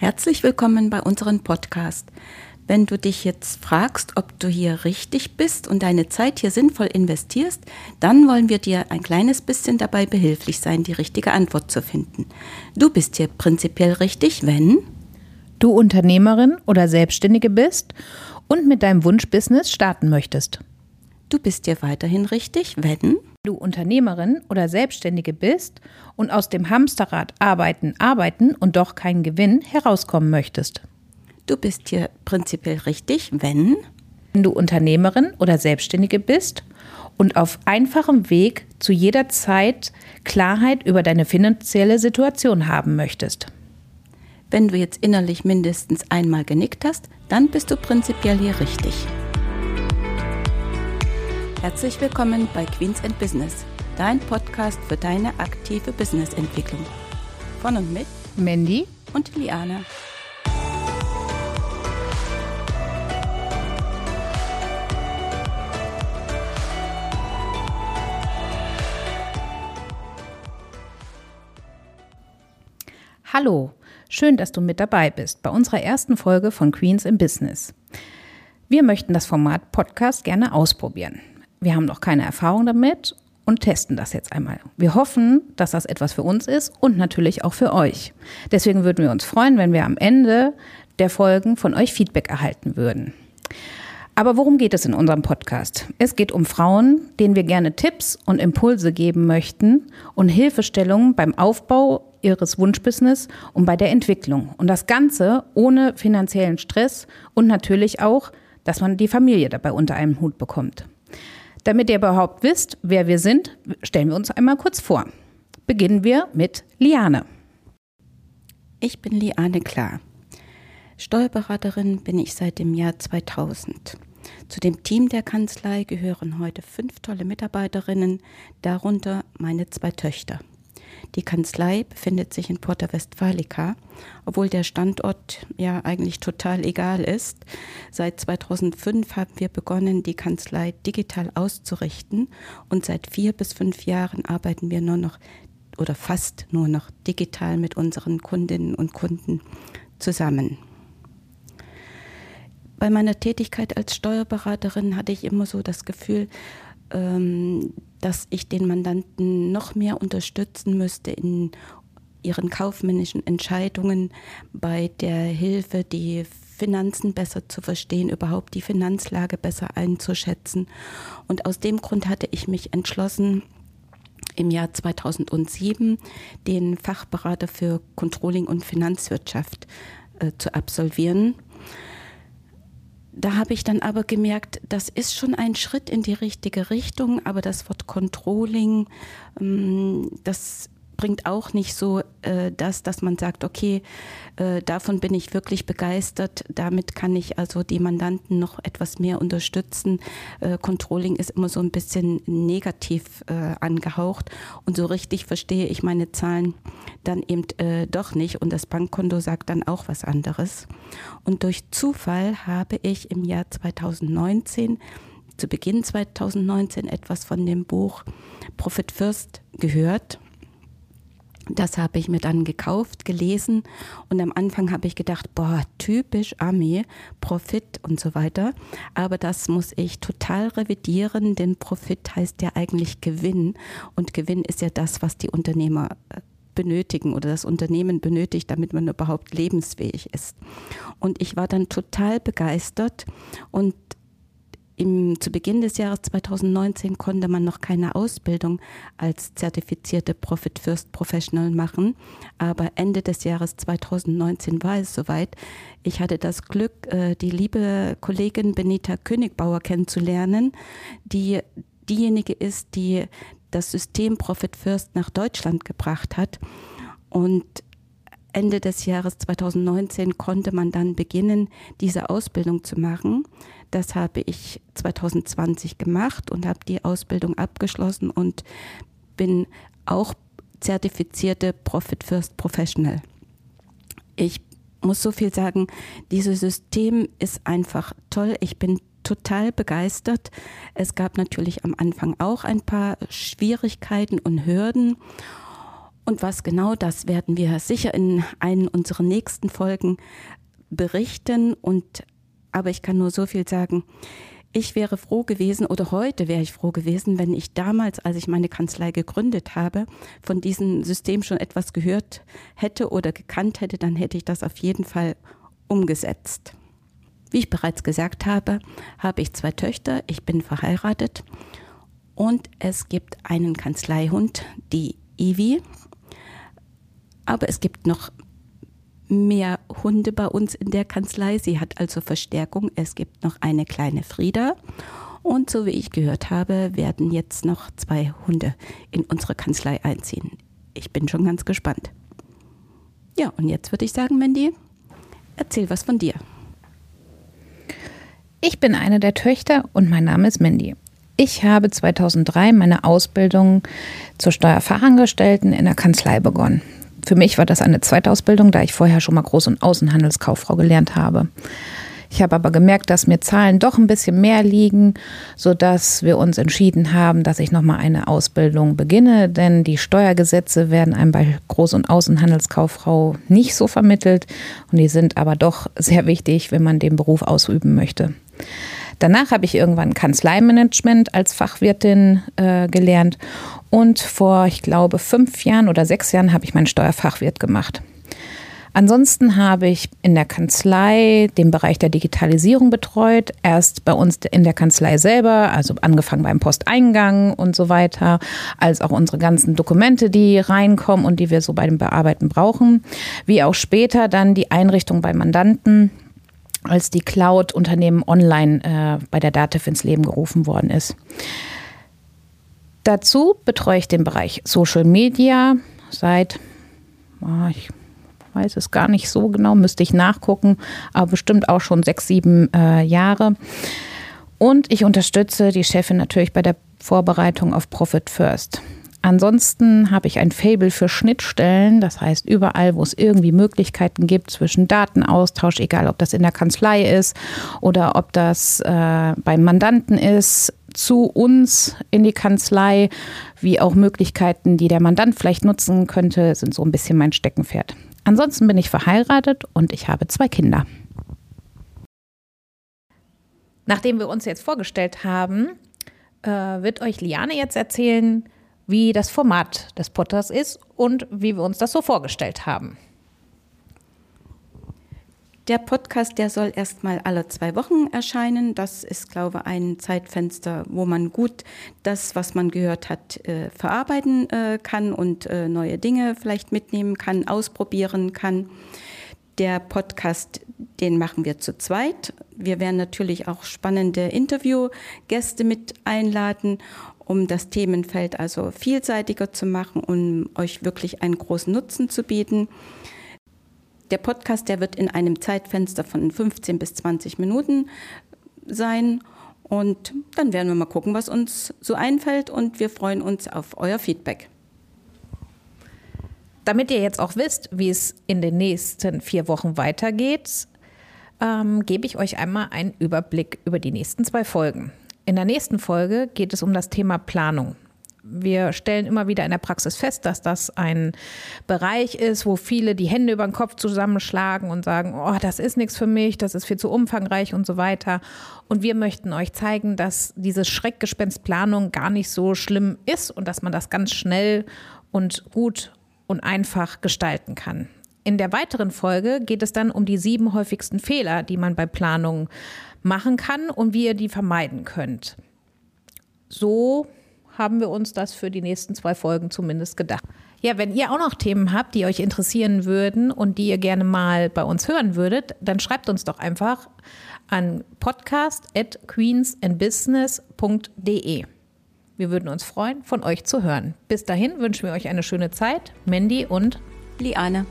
Herzlich willkommen bei unserem Podcast. Wenn du dich jetzt fragst, ob du hier richtig bist und deine Zeit hier sinnvoll investierst, dann wollen wir dir ein kleines bisschen dabei behilflich sein, die richtige Antwort zu finden. Du bist hier prinzipiell richtig, wenn du Unternehmerin oder Selbstständige bist und mit deinem Wunschbusiness starten möchtest. Du bist dir weiterhin richtig, wenn du Unternehmerin oder Selbstständige bist und aus dem Hamsterrad arbeiten, arbeiten und doch keinen Gewinn herauskommen möchtest. Du bist hier prinzipiell richtig, wenn du Unternehmerin oder Selbstständige bist und auf einfachem Weg zu jeder Zeit Klarheit über deine finanzielle Situation haben möchtest. Wenn du jetzt innerlich mindestens einmal genickt hast, dann bist du prinzipiell hier richtig. Herzlich willkommen bei Queens and Business, dein Podcast für deine aktive Businessentwicklung. Von und mit Mandy und Liane. Hallo, schön, dass du mit dabei bist bei unserer ersten Folge von Queens in Business. Wir möchten das Format Podcast gerne ausprobieren. Wir haben noch keine Erfahrung damit und testen das jetzt einmal. Wir hoffen, dass das etwas für uns ist und natürlich auch für euch. Deswegen würden wir uns freuen, wenn wir am Ende der Folgen von euch Feedback erhalten würden. Aber worum geht es in unserem Podcast? Es geht um Frauen, denen wir gerne Tipps und Impulse geben möchten und Hilfestellungen beim Aufbau ihres Wunschbusiness und bei der Entwicklung. Und das Ganze ohne finanziellen Stress und natürlich auch, dass man die Familie dabei unter einem Hut bekommt. Damit ihr überhaupt wisst, wer wir sind, stellen wir uns einmal kurz vor. Beginnen wir mit Liane. Ich bin Liane Klar. Steuerberaterin bin ich seit dem Jahr 2000. Zu dem Team der Kanzlei gehören heute fünf tolle Mitarbeiterinnen, darunter meine zwei Töchter. Die Kanzlei befindet sich in Porta Westfalica, obwohl der Standort ja eigentlich total egal ist. Seit 2005 haben wir begonnen, die Kanzlei digital auszurichten und seit vier bis fünf Jahren arbeiten wir nur noch oder fast nur noch digital mit unseren Kundinnen und Kunden zusammen. Bei meiner Tätigkeit als Steuerberaterin hatte ich immer so das Gefühl, dass ich den Mandanten noch mehr unterstützen müsste in ihren kaufmännischen Entscheidungen, bei der Hilfe, die Finanzen besser zu verstehen, überhaupt die Finanzlage besser einzuschätzen. Und aus dem Grund hatte ich mich entschlossen, im Jahr 2007 den Fachberater für Controlling und Finanzwirtschaft äh, zu absolvieren da habe ich dann aber gemerkt, das ist schon ein Schritt in die richtige Richtung, aber das Wort Controlling, ähm, das bringt auch nicht so äh, das, dass man sagt, okay, äh, davon bin ich wirklich begeistert, damit kann ich also die Mandanten noch etwas mehr unterstützen. Äh, Controlling ist immer so ein bisschen negativ äh, angehaucht und so richtig verstehe ich meine Zahlen dann eben äh, doch nicht und das Bankkonto sagt dann auch was anderes. Und durch Zufall habe ich im Jahr 2019 zu Beginn 2019 etwas von dem Buch Profit First gehört das habe ich mir dann gekauft, gelesen und am Anfang habe ich gedacht, boah, typisch Armee, Profit und so weiter. Aber das muss ich total revidieren, denn Profit heißt ja eigentlich Gewinn und Gewinn ist ja das, was die Unternehmer äh, benötigen oder das Unternehmen benötigt, damit man überhaupt lebensfähig ist. Und ich war dann total begeistert und im, zu Beginn des Jahres 2019 konnte man noch keine Ausbildung als zertifizierte Profit First Professional machen, aber Ende des Jahres 2019 war es soweit. Ich hatte das Glück, äh, die liebe Kollegin Benita Königbauer kennenzulernen, die diejenige ist, die das System Profit First nach Deutschland gebracht hat. Und Ende des Jahres 2019 konnte man dann beginnen, diese Ausbildung zu machen. Das habe ich 2020 gemacht und habe die Ausbildung abgeschlossen und bin auch zertifizierte Profit First Professional. Ich muss so viel sagen, dieses System ist einfach toll. Ich bin total begeistert. Es gab natürlich am Anfang auch ein paar Schwierigkeiten und Hürden. Und was genau, das werden wir sicher in einen unserer nächsten Folgen berichten. Und, aber ich kann nur so viel sagen. Ich wäre froh gewesen oder heute wäre ich froh gewesen, wenn ich damals, als ich meine Kanzlei gegründet habe, von diesem System schon etwas gehört hätte oder gekannt hätte, dann hätte ich das auf jeden Fall umgesetzt. Wie ich bereits gesagt habe, habe ich zwei Töchter, ich bin verheiratet und es gibt einen Kanzleihund, die Ivi. Aber es gibt noch mehr Hunde bei uns in der Kanzlei. Sie hat also Verstärkung. Es gibt noch eine kleine Frieda. Und so wie ich gehört habe, werden jetzt noch zwei Hunde in unsere Kanzlei einziehen. Ich bin schon ganz gespannt. Ja, und jetzt würde ich sagen, Mandy, erzähl was von dir. Ich bin eine der Töchter und mein Name ist Mandy. Ich habe 2003 meine Ausbildung zur Steuerfachangestellten in der Kanzlei begonnen. Für mich war das eine Zweitausbildung, da ich vorher schon mal Groß- und Außenhandelskauffrau gelernt habe. Ich habe aber gemerkt, dass mir Zahlen doch ein bisschen mehr liegen, sodass wir uns entschieden haben, dass ich nochmal eine Ausbildung beginne, denn die Steuergesetze werden einem bei Groß- und Außenhandelskauffrau nicht so vermittelt und die sind aber doch sehr wichtig, wenn man den Beruf ausüben möchte. Danach habe ich irgendwann Kanzleimanagement als Fachwirtin äh, gelernt und vor, ich glaube, fünf Jahren oder sechs Jahren habe ich meinen Steuerfachwirt gemacht. Ansonsten habe ich in der Kanzlei den Bereich der Digitalisierung betreut. Erst bei uns in der Kanzlei selber, also angefangen beim Posteingang und so weiter, als auch unsere ganzen Dokumente, die reinkommen und die wir so bei dem Bearbeiten brauchen, wie auch später dann die Einrichtung bei Mandanten als die Cloud-Unternehmen online äh, bei der DATEV ins Leben gerufen worden ist. Dazu betreue ich den Bereich Social Media seit, oh, ich weiß es gar nicht so genau, müsste ich nachgucken, aber bestimmt auch schon sechs, sieben äh, Jahre. Und ich unterstütze die Chefin natürlich bei der Vorbereitung auf Profit First. Ansonsten habe ich ein Fable für Schnittstellen, das heißt überall, wo es irgendwie Möglichkeiten gibt zwischen Datenaustausch, egal ob das in der Kanzlei ist oder ob das äh, beim Mandanten ist, zu uns in die Kanzlei, wie auch Möglichkeiten, die der Mandant vielleicht nutzen könnte, sind so ein bisschen mein Steckenpferd. Ansonsten bin ich verheiratet und ich habe zwei Kinder. Nachdem wir uns jetzt vorgestellt haben, äh, wird euch Liane jetzt erzählen, wie das Format des Potters ist und wie wir uns das so vorgestellt haben. Der Podcast, der soll erstmal alle zwei Wochen erscheinen. Das ist, glaube ich, ein Zeitfenster, wo man gut das, was man gehört hat, äh, verarbeiten äh, kann und äh, neue Dinge vielleicht mitnehmen kann, ausprobieren kann. Der Podcast, den machen wir zu zweit. Wir werden natürlich auch spannende Interviewgäste mit einladen um das Themenfeld also vielseitiger zu machen, um euch wirklich einen großen Nutzen zu bieten. Der Podcast, der wird in einem Zeitfenster von 15 bis 20 Minuten sein. Und dann werden wir mal gucken, was uns so einfällt. Und wir freuen uns auf euer Feedback. Damit ihr jetzt auch wisst, wie es in den nächsten vier Wochen weitergeht, ähm, gebe ich euch einmal einen Überblick über die nächsten zwei Folgen. In der nächsten Folge geht es um das Thema Planung. Wir stellen immer wieder in der Praxis fest, dass das ein Bereich ist, wo viele die Hände über den Kopf zusammenschlagen und sagen, oh, das ist nichts für mich, das ist viel zu umfangreich und so weiter. Und wir möchten euch zeigen, dass dieses Schreckgespenst Planung gar nicht so schlimm ist und dass man das ganz schnell und gut und einfach gestalten kann. In der weiteren Folge geht es dann um die sieben häufigsten Fehler, die man bei Planung machen kann und wie ihr die vermeiden könnt. So haben wir uns das für die nächsten zwei Folgen zumindest gedacht. Ja, wenn ihr auch noch Themen habt, die euch interessieren würden und die ihr gerne mal bei uns hören würdet, dann schreibt uns doch einfach an podcast@queensandbusiness.de. Wir würden uns freuen, von euch zu hören. Bis dahin wünschen wir euch eine schöne Zeit. Mandy und Liane.